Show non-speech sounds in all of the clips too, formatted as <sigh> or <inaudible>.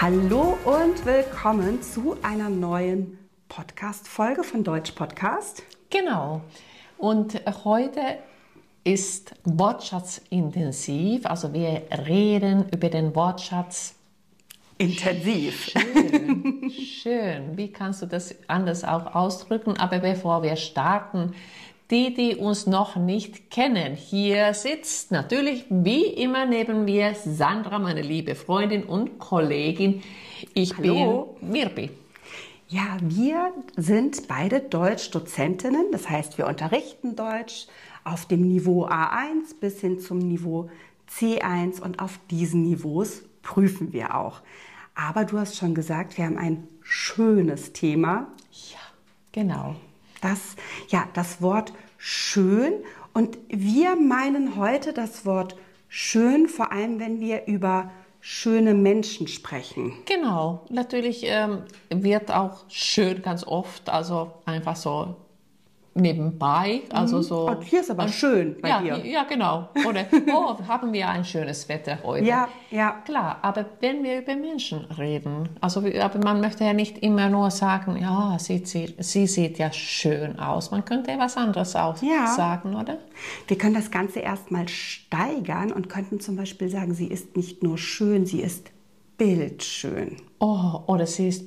Hallo und willkommen zu einer neuen Podcast-Folge von Deutsch Podcast. Genau. Und heute ist Wortschatz intensiv, also wir reden über den Wortschatz Intensiv. Schön, schön. Wie kannst du das anders auch ausdrücken? Aber bevor wir starten, die, die uns noch nicht kennen, hier sitzt natürlich wie immer neben mir Sandra, meine liebe Freundin und Kollegin. Ich Hallo. bin Mirbi. Ja, wir sind beide Deutsch-Dozentinnen, das heißt, wir unterrichten Deutsch auf dem Niveau A1 bis hin zum Niveau C1 und auf diesen Niveaus prüfen wir auch. Aber du hast schon gesagt, wir haben ein schönes Thema. Ja, genau. Das, ja, das Wort schön. Und wir meinen heute das Wort schön, vor allem wenn wir über schöne Menschen sprechen. Genau, natürlich ähm, wird auch schön ganz oft, also einfach so nebenbei, also so. Und hier ist aber schön bei ja, dir. ja, genau. Oder <laughs> oh, haben wir ein schönes Wetter heute. Ja, ja. Klar, aber wenn wir über Menschen reden, also aber man möchte ja nicht immer nur sagen, ja, sie, sie, sie sieht ja schön aus. Man könnte was anderes auch Ja. sagen, oder? Wir können das Ganze erstmal steigern und könnten zum Beispiel sagen, sie ist nicht nur schön, sie ist bildschön. Oh, oder sie ist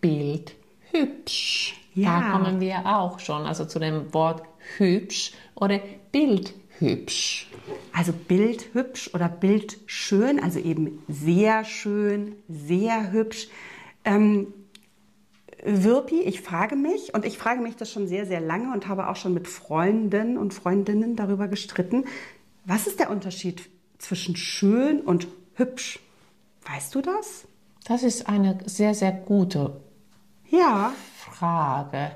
bildhübsch. Ja. Da kommen wir auch schon, also zu dem Wort hübsch oder bildhübsch. Also bildhübsch oder bildschön, also eben sehr schön, sehr hübsch. Ähm, Wirpi, ich frage mich, und ich frage mich das schon sehr, sehr lange und habe auch schon mit Freunden und Freundinnen darüber gestritten, was ist der Unterschied zwischen schön und hübsch? Weißt du das? Das ist eine sehr, sehr gute Ja. Frage.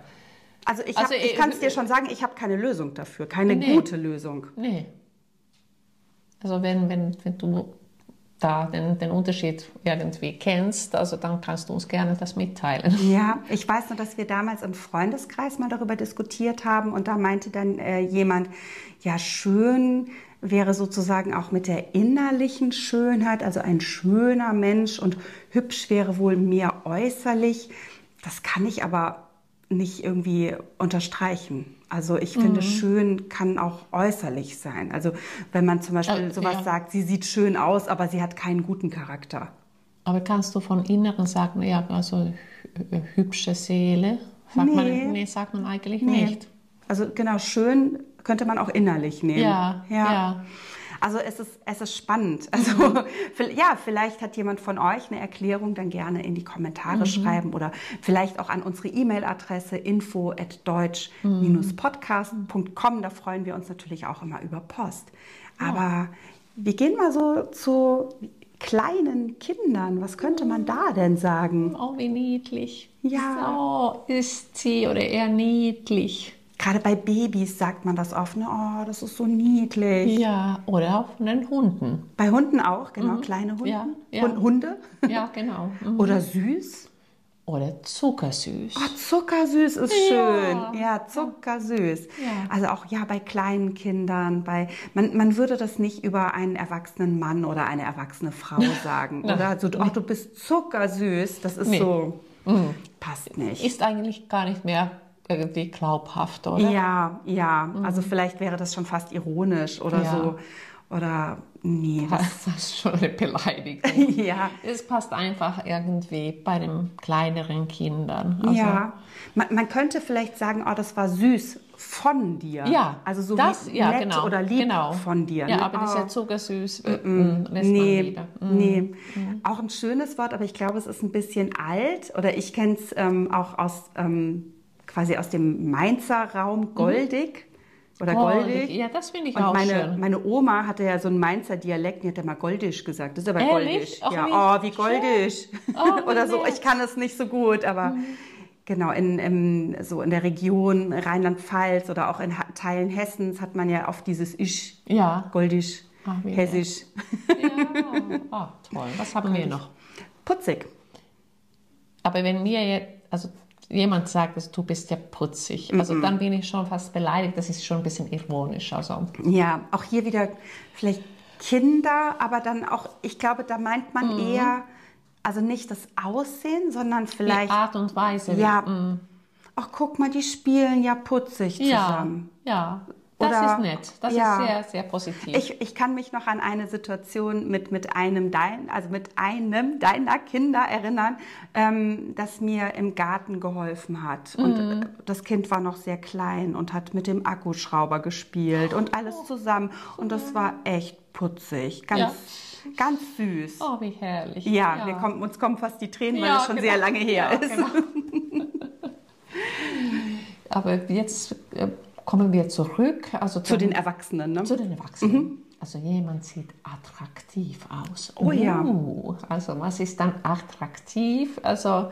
Also ich, Also, ich kann es dir schon sagen, ich habe keine Lösung dafür, keine Nee. gute Lösung. Nee. Also wenn, wenn, wenn du da den, den Unterschied irgendwie kennst, also dann kannst du uns gerne das mitteilen. Ja, ich weiß nur, dass wir damals im Freundeskreis mal darüber diskutiert haben und da meinte dann äh, jemand, ja schön wäre sozusagen auch mit der innerlichen Schönheit, also ein schöner Mensch und hübsch wäre wohl mehr äußerlich. Das kann ich aber nicht irgendwie unterstreichen. Also ich finde, schön kann auch äußerlich sein. Also wenn man zum Beispiel Äh, sowas ja. sagt, sie sieht schön aus, aber sie hat keinen guten Charakter. Aber kannst du von Inneren sagen, ja, also hü- hübsche Seele? Sagt Nee. man, nee, sagt man eigentlich Nee. nicht. Also genau, schön könnte man auch innerlich nehmen. Ja, ja. Also es ist, es ist spannend. <laughs> Also ja, vielleicht hat jemand von euch eine Erklärung, dann gerne in die Kommentare schreiben oder vielleicht auch an unsere E-Mail-Adresse info at deutsch-podcast.com. Da freuen wir uns natürlich auch immer über Post. Aber wir gehen mal so zu kleinen Kindern. Was könnte man da denn sagen? Oh, wie niedlich. Ja. So ist sie oder er niedlich. Gerade bei Babys sagt man das oft, ne? oh, das ist so niedlich. Ja, oder auch von den Hunden. Bei Hunden auch, genau, kleine Hunde. Ja, ja. Hund- Hunde. Ja, genau. <laughs> Mhm. Oder süß. Oder zuckersüß. Oh, zuckersüß ist Ja. schön. Ja, zuckersüß. Ja. Also auch ja bei kleinen Kindern, bei man, man würde das nicht über einen erwachsenen Mann oder eine erwachsene Frau <laughs> sagen. Oder so, oh, du bist zuckersüß. Das ist Nee. so, passt nicht. Ist eigentlich gar nicht mehr irgendwie glaubhaft, oder? Ja, ja. Also vielleicht wäre das schon fast ironisch oder Mhm. Ja. so. Oder nee. Das, Das ist schon eine Beleidigung. <laughs> ja. Es passt einfach irgendwie bei den kleineren Kindern. Also, ja. Man, man könnte vielleicht sagen, oh, das war süß von dir. Ja, Also so das, wie ja, nett genau, oder lieb genau. von dir. Ja, ne? aber das ist Oh. ja zuckersüß, äh, mm, Nee. Mm. nee. Auch ein schönes Wort, aber ich glaube, es ist ein bisschen alt. Oder ich kenne es ähm, auch aus ähm, quasi aus dem Mainzer Raum, goldig. Oder goldig. Ja, das finde ich Und auch meine, schön. meine Oma hatte ja so einen Mainzer Dialekt, die hat ja mal goldisch gesagt. Das ist aber Ehrlich? goldig. Ach, ja, wie oh, wie goldig. Oh, <laughs> Oder so. Ich kann es nicht so gut, aber genau, in, im, so in der Region Rheinland-Pfalz oder auch in Teilen Hessens hat man ja oft dieses Ich, Ja. goldisch, wie hessisch. ja. Ah, toll. Was haben wir noch? Putzig. Aber wenn mir jetzt, also jemand sagt, dass du bist ja putzig, also dann bin ich schon fast beleidigt. Das ist schon ein bisschen ironisch. Also Ja, auch hier wieder vielleicht Kinder, aber dann auch, ich glaube, da meint man Mhm. eher also nicht das Aussehen, sondern Die vielleicht, Art und Weise. ja, Mm. ach guck mal, die spielen ja putzig ja, zusammen. ja. Das Oder- ist nett. Das ja. ist sehr, sehr positiv. Ich, ich kann mich noch an eine Situation mit, mit einem dein, also mit einem deiner Kinder erinnern, ähm, das mir im Garten geholfen hat. Und Mhm. äh, das Kind war noch sehr klein und hat mit dem Akkuschrauber gespielt und alles zusammen. Und das war echt putzig, ganz, ganz süß. oh, wie herrlich. Ja, Wir kommen, uns kommen fast die Tränen, weil Ja, es schon genau. sehr lange her Ja, ist. genau. <laughs> Aber jetzt äh, kommen wir zurück. Also Zu den Erwachsenen, ne? Zu den Erwachsenen. Also jemand sieht attraktiv aus. Oh ja. Uh, Also was ist dann attraktiv? Also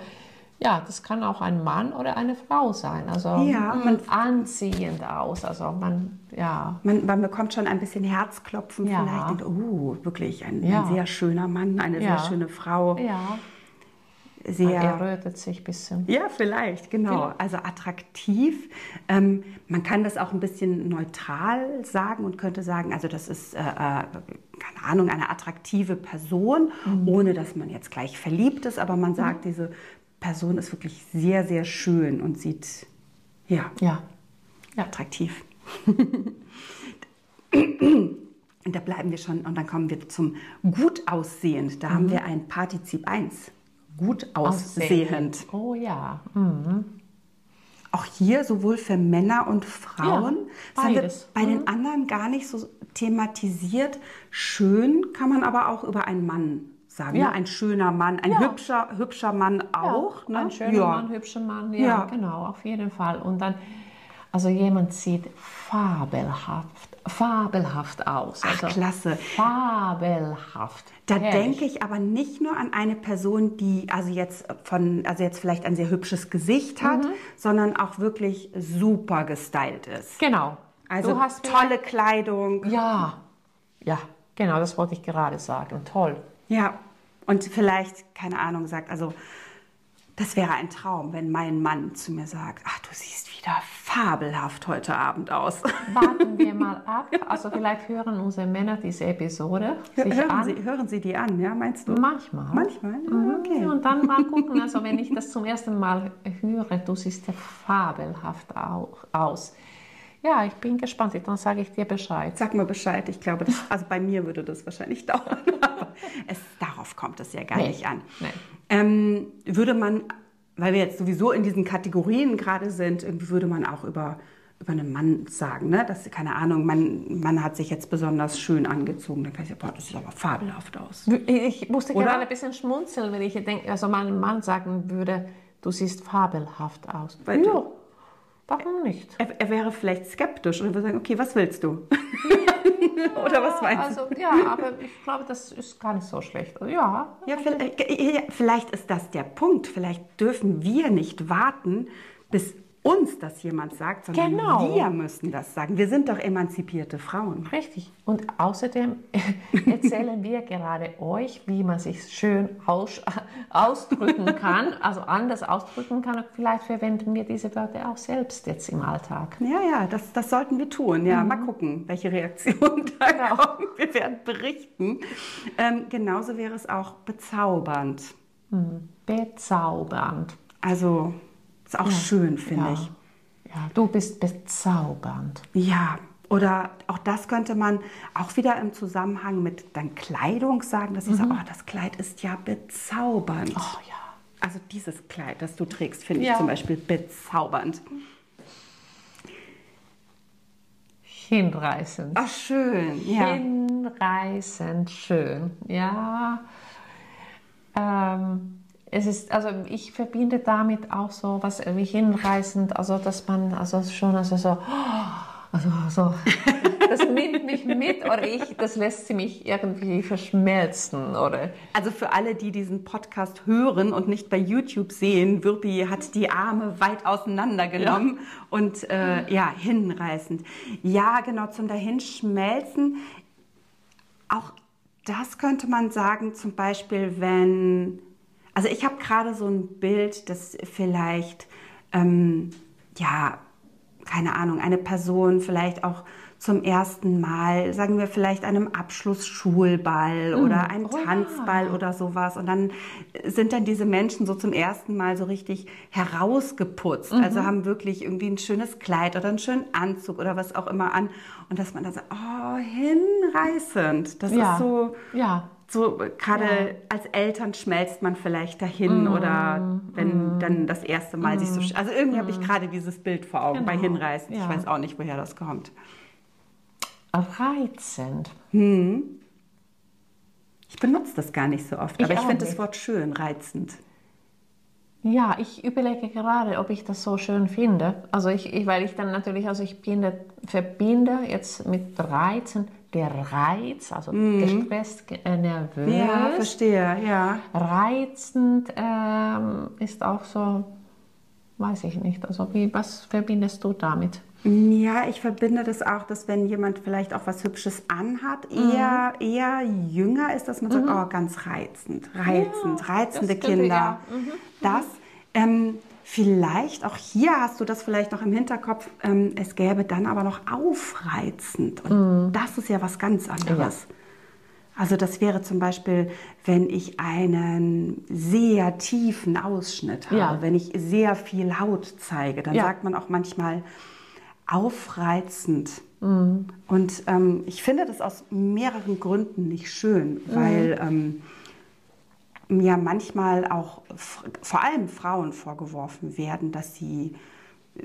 ja, das kann auch ein Mann oder eine Frau sein. Also Ja, man- anziehend aus. Also man, ja. Man, man bekommt schon ein bisschen Herzklopfen Ja. vielleicht. Und, oh, wirklich ein, Ja. ein sehr schöner Mann, eine Ja. sehr schöne Frau. Ja, Sehr, er rötet sich ein bisschen. Ja, vielleicht, genau. Also attraktiv. Ähm, man kann das auch ein bisschen neutral sagen und könnte sagen, also das ist, äh, äh, keine Ahnung, eine attraktive Person, ohne dass man jetzt gleich verliebt ist, aber man sagt, diese Person ist wirklich sehr, sehr schön und sieht, ja, Ja. ja. attraktiv. Und da bleiben wir schon und dann kommen wir zum gut aussehend. Da haben wir ein Partizip 1. Gut aussehend. Oh ja. Mhm. Auch hier sowohl für Männer und Frauen. Ja, wir beides. bei den anderen gar nicht so thematisiert. Schön kann man aber auch über einen Mann sagen. Ja. Ne? Ein schöner Mann, ein Ja. hübscher, hübscher Mann auch. Ja, ne? Ein schöner. Mann, hübscher Mann, ja, Ja. genau, auf jeden Fall. Und dann, also jemand sieht fabelhaft, fabelhaft aus. Ach, Also klasse. Fabelhaft. Da Herrlich. denke ich aber nicht nur an eine Person, die also jetzt von, also jetzt vielleicht ein sehr hübsches Gesicht hat, Mhm. sondern auch wirklich super gestylt ist. Genau. Also du hast tolle Kleidung. Ja, ja, genau, das wollte ich gerade sagen. Toll. Ja. Und vielleicht, keine Ahnung, sagt, also das wäre ein Traum, wenn mein Mann zu mir sagt, ach, du siehst wieder fabelhaft heute Abend aus. <laughs> Warten wir mal ab. Also vielleicht hören unsere Männer diese Episode sich hören. Sie, hören Sie die an, ja, meinst du? Manchmal. Manchmal? Mhm. okay. Und dann mal <laughs> gucken, also wenn ich das zum ersten Mal höre, du siehst ja fabelhaft au- aus. Ja, ich bin gespannt, dann sage ich dir Bescheid. Sag mal Bescheid, ich glaube, das, also bei mir würde das wahrscheinlich <laughs> dauern, es, darauf kommt es ja gar Nee, nicht an. nee. Ähm, würde man, weil wir jetzt sowieso in diesen Kategorien gerade sind, irgendwie würde man auch über, über einen Mann sagen, ne? dass, keine Ahnung, man, man hat sich jetzt besonders schön angezogen, dann kann ich sagen, boah, das sieht aber fabelhaft aus. Ich musste Oder? gerade ein bisschen schmunzeln, wenn ich denke, also mein Mann sagen würde, du siehst fabelhaft aus. Weil- ja, warum nicht? Er, er wäre vielleicht skeptisch und würde sagen, okay, was willst du? <laughs> <laughs> Oder was meinst du? Also ja, aber ich glaube, das ist gar nicht so schlecht. Also, Ja, Ja, vielleicht, ja, vielleicht ist das der Punkt. Vielleicht dürfen wir nicht warten, bis uns das jemand sagt, sondern Genau. wir müssen das sagen. Wir sind doch emanzipierte Frauen. Richtig. Und außerdem <laughs> erzählen wir gerade euch, wie man sich schön aus, ausdrücken kann, also anders ausdrücken kann. Und vielleicht verwenden wir diese Wörter auch selbst jetzt im Alltag. Ja, ja, das, das sollten wir tun. Ja, mal gucken, welche Reaktionen <laughs> da Genau. kommen. Wir werden berichten. Ähm, genauso wäre es auch bezaubernd. Bezaubernd. Also, ist auch schön, finde ja. ich. Ja, du bist bezaubernd. Ja, oder auch das könnte man auch wieder im Zusammenhang mit dann Kleidung sagen, dass ich sage, oh, das Kleid ist ja bezaubernd. Mhm. Oh ja. Also dieses Kleid, das du trägst, finde Ja. ich zum Beispiel bezaubernd. Hinreißend. Ach, schön. Ja. Hinreißend schön. Ja. Ähm, es ist, also ich verbinde damit auch so was wie hinreißend, also dass man also schon also so, <gasps> also so, <laughs> das nimmt mich mit oder ich, das lässt sie mich irgendwie verschmelzen oder Also für alle, die diesen Podcast hören und nicht bei YouTube sehen, Wirpi hat die Arme weit auseinander genommen und äh, ja, hinreißend. Ja, genau, zum Dahinschmelzen. Auch das könnte man sagen, zum Beispiel, wenn, also ich habe gerade so ein Bild, das vielleicht, ähm, ja, keine Ahnung, eine Person vielleicht auch zum ersten Mal, sagen wir vielleicht einem Abschlussschulball mm. oder ein oh, Tanzball ja. oder sowas. Und dann sind dann diese Menschen so zum ersten Mal so richtig herausgeputzt. Mhm. Also haben wirklich irgendwie ein schönes Kleid oder einen schönen Anzug oder was auch immer an. Und dass man dann sagt, oh, hinreißend. Das ja. ist so. Ja. So gerade ja. als Eltern schmelzt man vielleicht dahin mm, oder wenn mm, dann das erste Mal mm, sich so. Mhm. Also irgendwie habe ich mhm. gerade dieses Bild vor Augen genau. bei Hinreißen. Ich weiß auch nicht, woher das kommt reizend. Hm. Ich benutze das gar nicht so oft, aber ich, ich finde das Wort schön, reizend. Ja, ich überlege gerade, ob ich das so schön finde. Also ich, ich weil ich dann natürlich, also ich finde, verbinde jetzt mit Reizen der Reiz, also mhm. gestresst, äh, nervös. Ja, verstehe, ja. Reizend ähm, ist auch so, weiß ich nicht. Also wie, was verbindest du damit? Ja, ich verbinde das auch, dass wenn jemand vielleicht auch was Hübsches anhat, mhm. eher, eher jünger ist, dass man mhm. sagt, oh, ganz reizend, reizend, ja, reizende Kinder. Ja. Mhm. Das, ähm, vielleicht, auch hier hast du das vielleicht noch im Hinterkopf, ähm, es gäbe dann aber noch aufreizend. Und mhm. das ist ja was ganz anderes. Ja. Also das wäre zum Beispiel, wenn ich einen sehr tiefen Ausschnitt habe, wenn ich sehr viel Haut zeige, dann sagt man auch manchmal, aufreizend. Mhm. Und ähm, ich finde das aus mehreren Gründen nicht schön, weil mhm. ähm, ja manchmal auch vor allem Frauen vorgeworfen werden, dass sie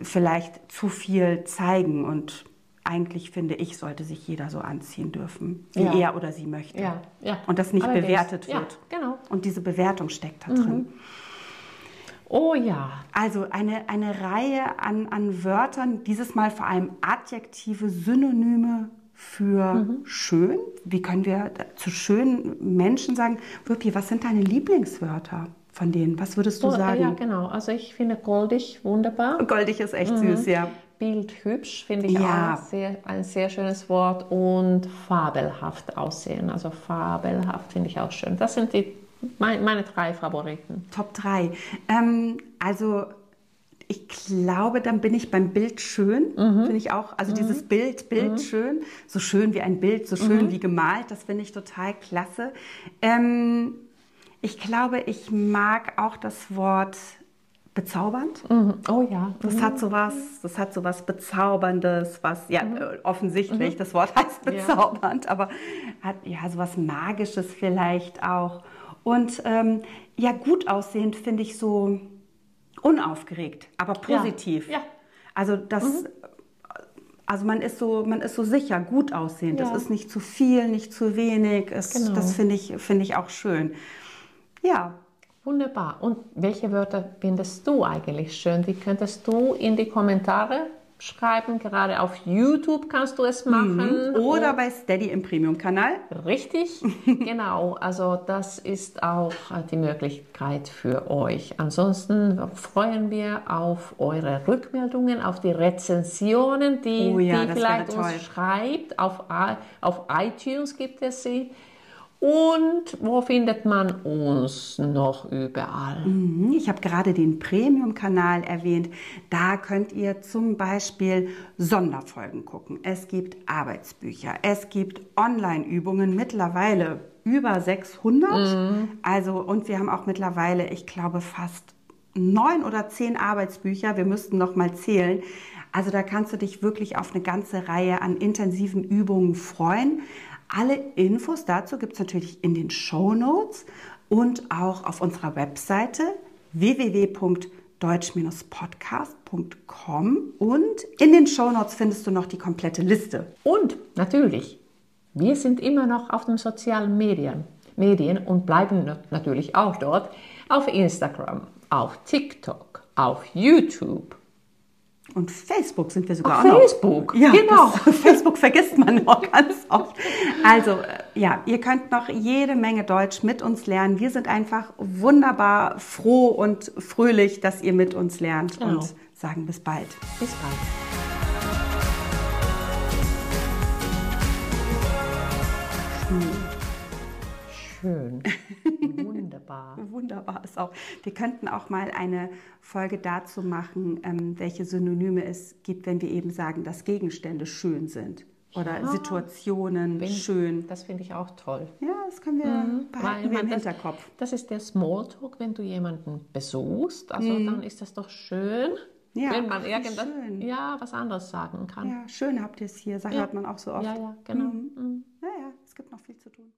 vielleicht zu viel zeigen und eigentlich finde ich, sollte sich jeder so anziehen dürfen, wie ja. er oder sie möchte. Ja. Ja. Und das nicht Allerdings. bewertet wird. Genau. Und diese Bewertung steckt da drin. Mhm. Oh ja. Also eine, eine Reihe an, an Wörtern, dieses Mal vor allem Adjektive, Synonyme für mhm. schön. Wie können wir zu schönen Menschen sagen? Wirpi, was sind deine Lieblingswörter von denen? Was würdest du oh, sagen? Ja, genau. Also ich finde goldig wunderbar. Goldig ist echt mhm. süß, ja. Bildhübsch finde ich ja. auch sehr, ein sehr schönes Wort und fabelhaft aussehen. Also fabelhaft finde ich auch schön. Das sind die meine, meine drei Favoriten. Top drei. Ähm, also ich glaube, dann bin ich beim Bild schön. Mhm. Finde ich auch. Also mhm. dieses Bild, Bild mhm. schön. So schön wie ein Bild, so schön mhm. wie gemalt. Das finde ich total klasse. Ähm, ich glaube, ich mag auch das Wort bezaubernd. Mhm. Oh ja. Das mhm. hat sowas, das hat sowas bezauberndes, was ja mhm. Äh, offensichtlich das Wort heißt bezaubernd, ja. aber hat ja sowas magisches vielleicht auch. Und ähm, ja, gut aussehend finde ich so unaufgeregt, aber positiv. Ja. ja. Also das, mhm. also man ist so, man ist so sicher, gut aussehend. Ja. Das ist nicht zu viel, nicht zu wenig. Es, genau. Das finde ich, finde ich auch schön. Ja. Wunderbar. Und welche Wörter findest du eigentlich schön? Die könntest du in die Kommentare schreiben. Gerade auf YouTube kannst du es machen. Mhm. Oder bei Steady im Premium-Kanal. Richtig, <laughs> genau. Also das ist auch die Möglichkeit für euch. Ansonsten freuen wir auf eure Rückmeldungen, auf die Rezensionen, die, oh ja, die vielleicht uns schreibt. Auf, auf iTunes gibt es sie. Und wo findet man uns noch überall? Mhm, ich habe gerade den Premium-Kanal erwähnt. Da könnt ihr zum Beispiel Sonderfolgen gucken. Es gibt Arbeitsbücher, es gibt Online-Übungen, mittlerweile über 600. Mhm. Also, und wir haben auch mittlerweile, ich glaube, fast neun oder zehn Arbeitsbücher. Wir müssten noch mal zählen. Also da kannst du dich wirklich auf eine ganze Reihe an intensiven Übungen freuen. Alle Infos dazu gibt es natürlich in den Show Notes und auch auf unserer Webseite www.deutsch-podcast.com und in den Show Notes findest du noch die komplette Liste. Und natürlich, wir sind immer noch auf den sozialen Medien, Medien und bleiben natürlich auch dort auf Instagram, auf TikTok, auf YouTube und Facebook sind wir sogar Auf auch Facebook, noch. Ja, genau. <laughs> Facebook vergisst man noch ganz oft. Also, äh, ja, ihr könnt noch jede Menge Deutsch mit uns lernen. Wir sind einfach wunderbar froh und fröhlich, dass ihr mit uns lernt genau. und sagen bis bald. Bis bald. Schön. Schön. Wunderbar. Wunderbar ist auch. Wir könnten auch mal eine Folge dazu machen, ähm, welche Synonyme es gibt, wenn wir eben sagen, dass Gegenstände schön sind. Oder Ja. Situationen Wenn- schön. Das finde ich auch toll. Ja, das können wir Weil behalten wir im das, Hinterkopf. Das ist der Smalltalk, wenn du jemanden besuchst. Also dann ist das doch schön, Mhm. Ja, wenn man irgendwas, ja, was anderes sagen kann. Ja, schön habt ihr es hier, das hört man auch so oft. Ja, ja, genau. Mhm. Naja, es gibt noch viel zu tun.